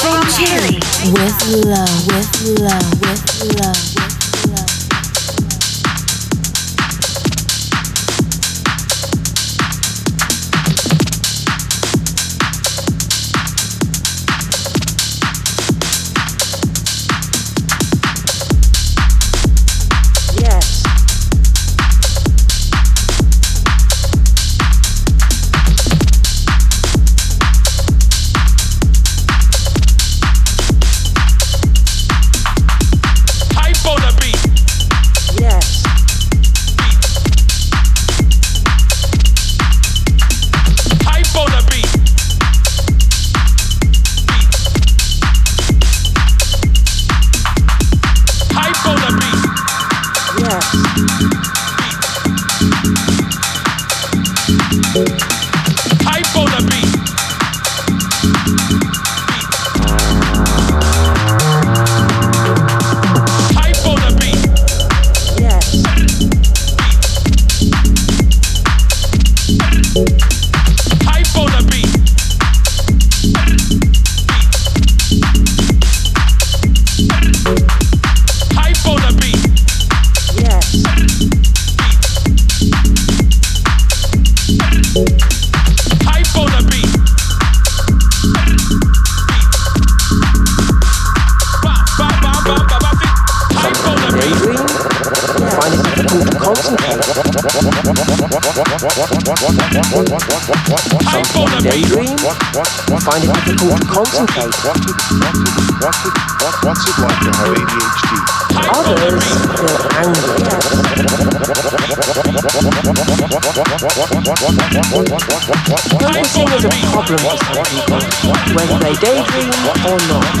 Cherry with love, with love, with love. With love. Everything is a problem for whether they daydream or not.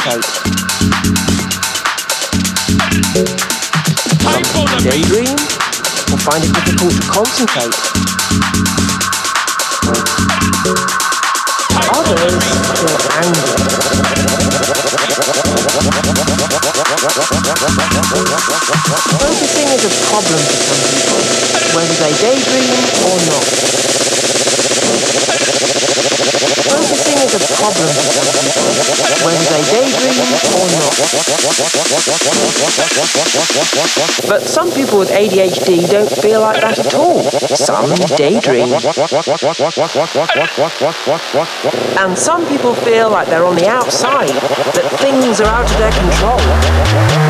concentrate. From daydream, I find it difficult to concentrate. Others feel angry. Focusing is a problem for some people, whether they daydream or not. Focusing is a problem for some people, whether they daydream or not. But some people with ADHD don't feel like that at all. Some daydream. And some people feel like they're on the outside, that things are out of their control.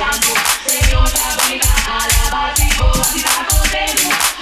santo, Señor la vida, alabado y glorificado de luz.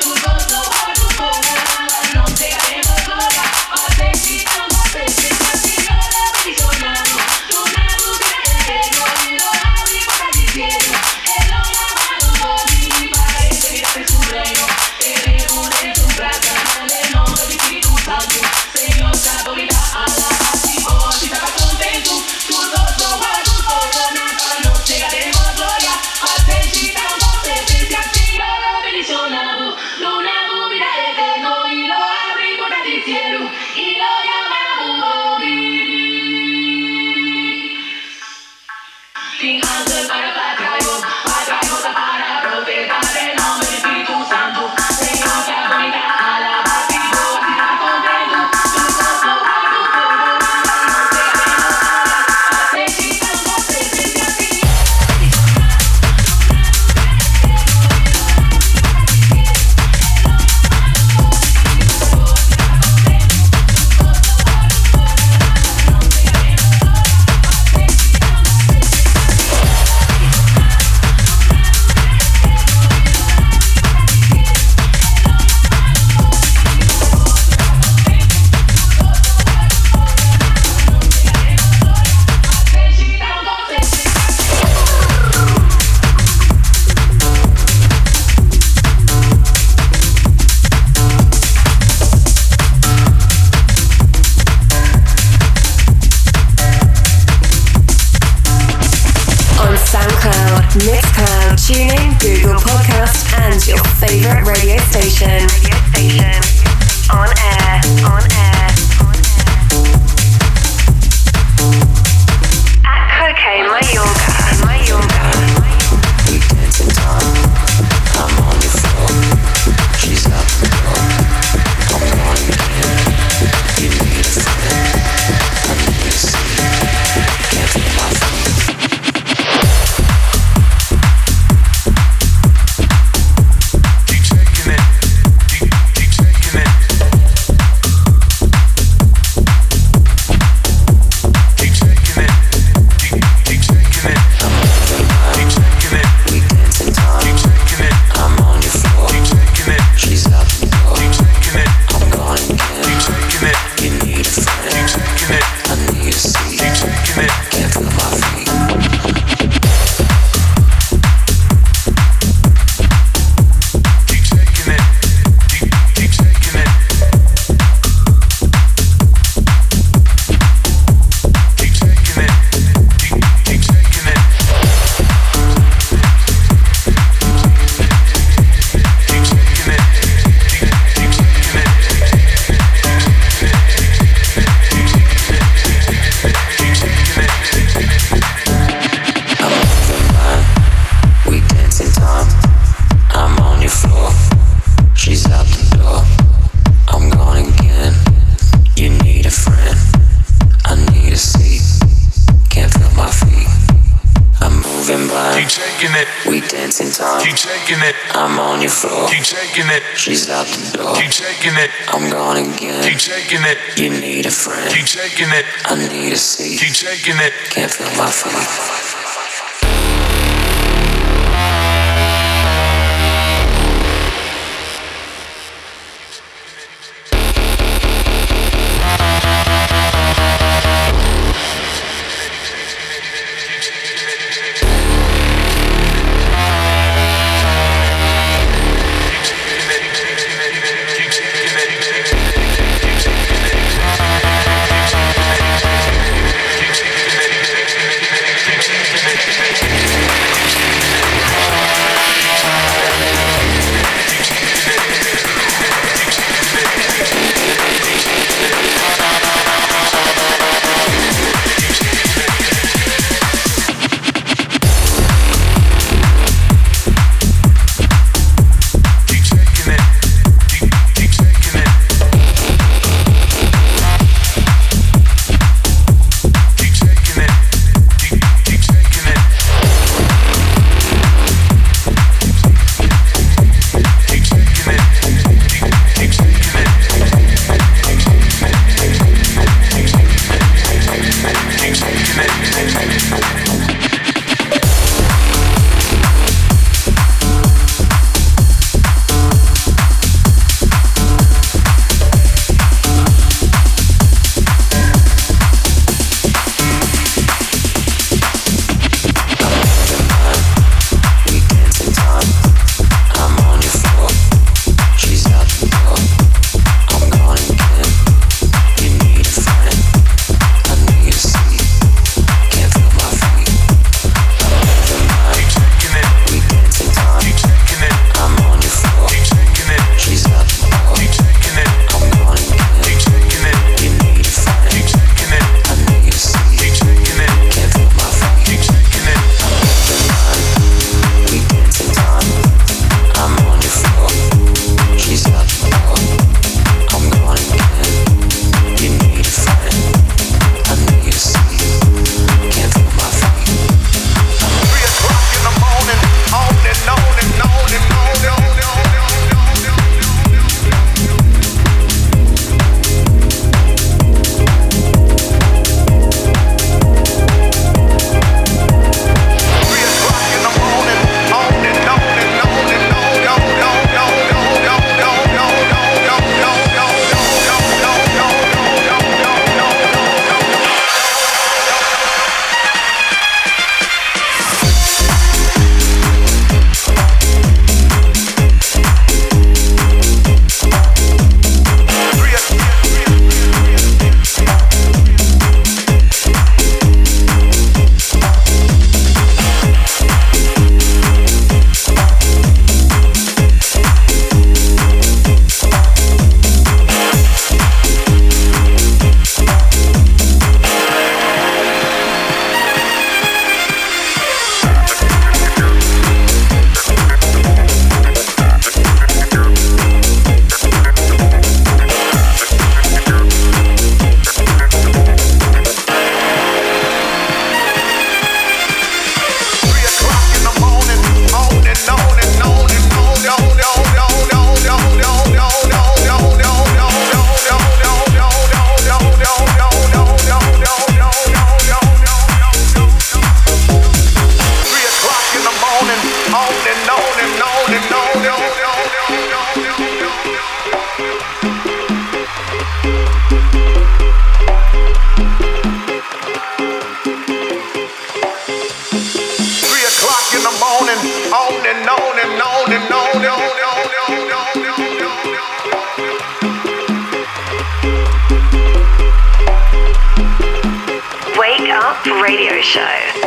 Radio show.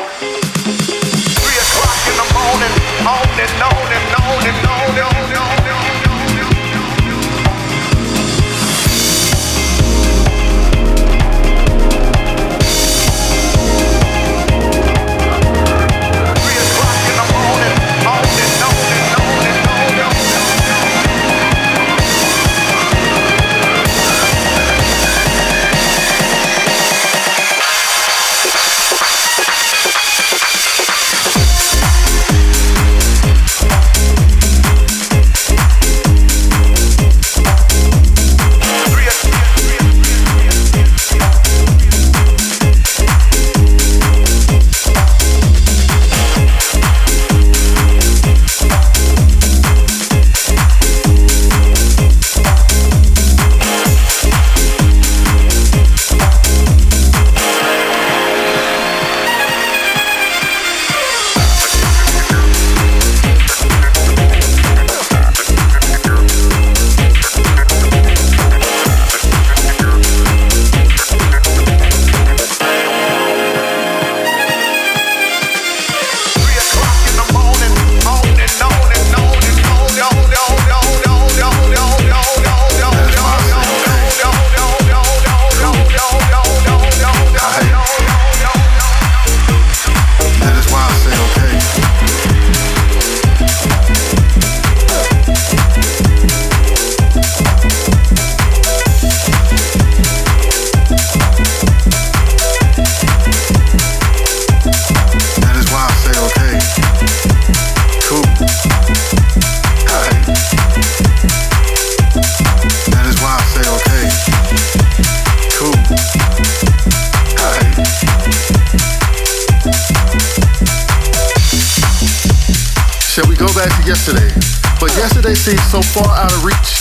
Seems so far out of reach.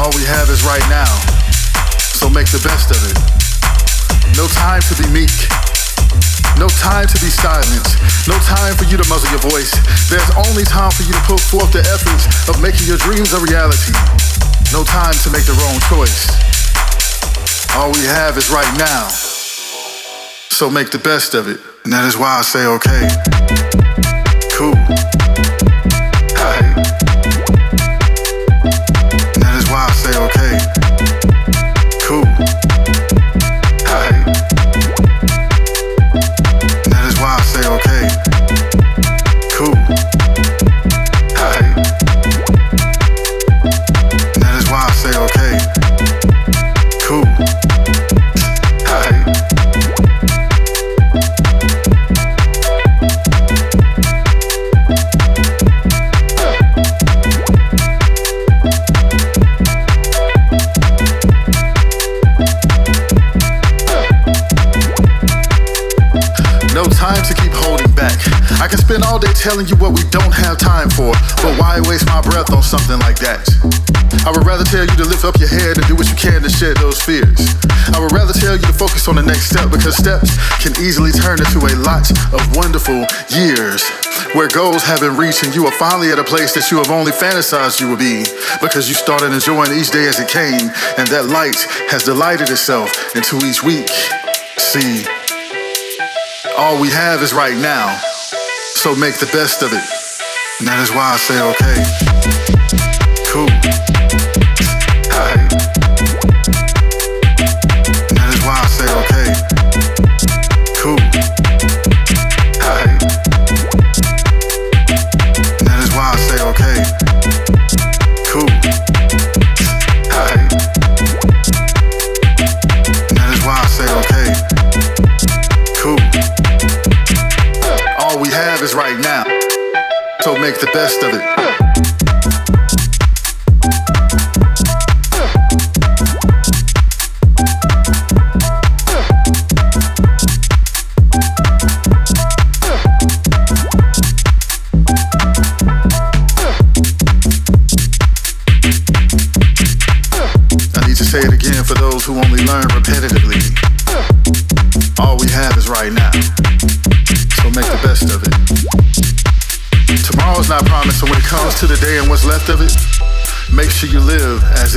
All we have is right now, so make the best of it. No time to be meek. No time to be silent. No time for you to muzzle your voice. There's only time for you to put forth the efforts of making your dreams a reality. No time to make the wrong choice. All we have is right now. So make the best of it. And that is why I say okay. Cool. Telling you what we don't have time for, but why waste my breath on something like that? I would rather tell you to lift up your head and do what you can to shed those fears. I would rather tell you to focus on the next step because steps can easily turn into a lot of wonderful years where goals have been reached and you are finally at a place that you have only fantasized you would be because you started enjoying each day as it came and that light has delighted itself into each week. See, all we have is right now. So make the best of it. And that is why I say okay.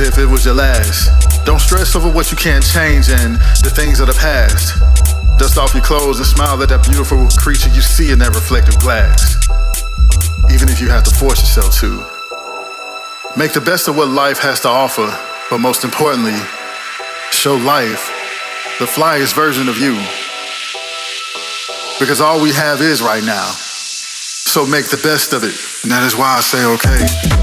As if it was your last. Don't stress over what you can't change and the things of the past. Dust off your clothes and smile at that beautiful creature you see in that reflective glass. Even if you have to force yourself to. Make the best of what life has to offer, but most importantly, show life the flyest version of you. Because all we have is right now. So make the best of it. And that is why I say, okay,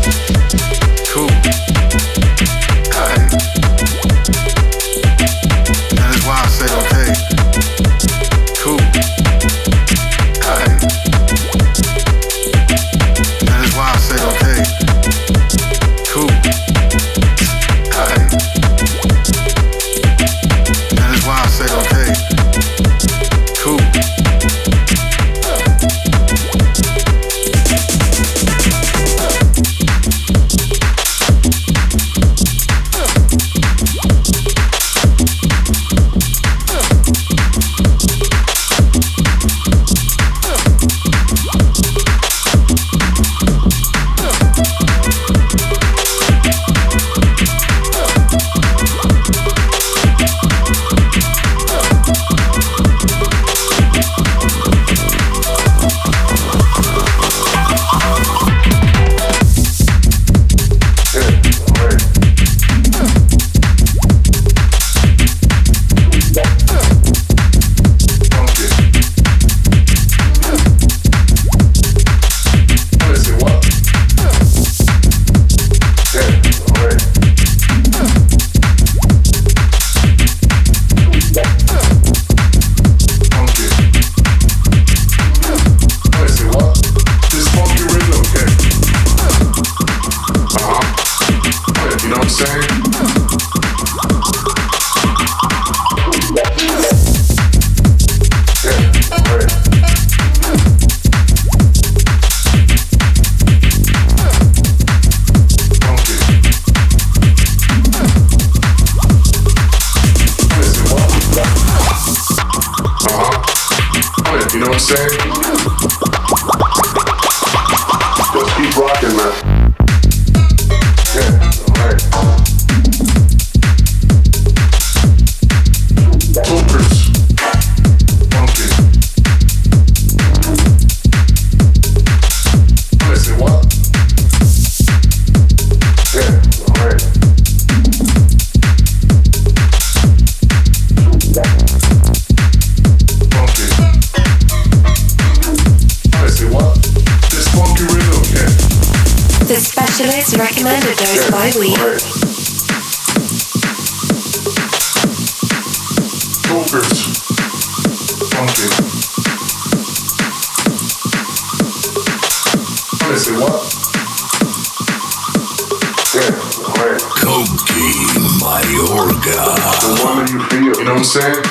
know what I'm saying?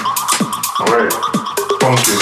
Alright. Funky.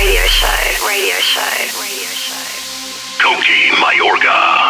Radio show. Radio show. Radio show. Coke Mayorga.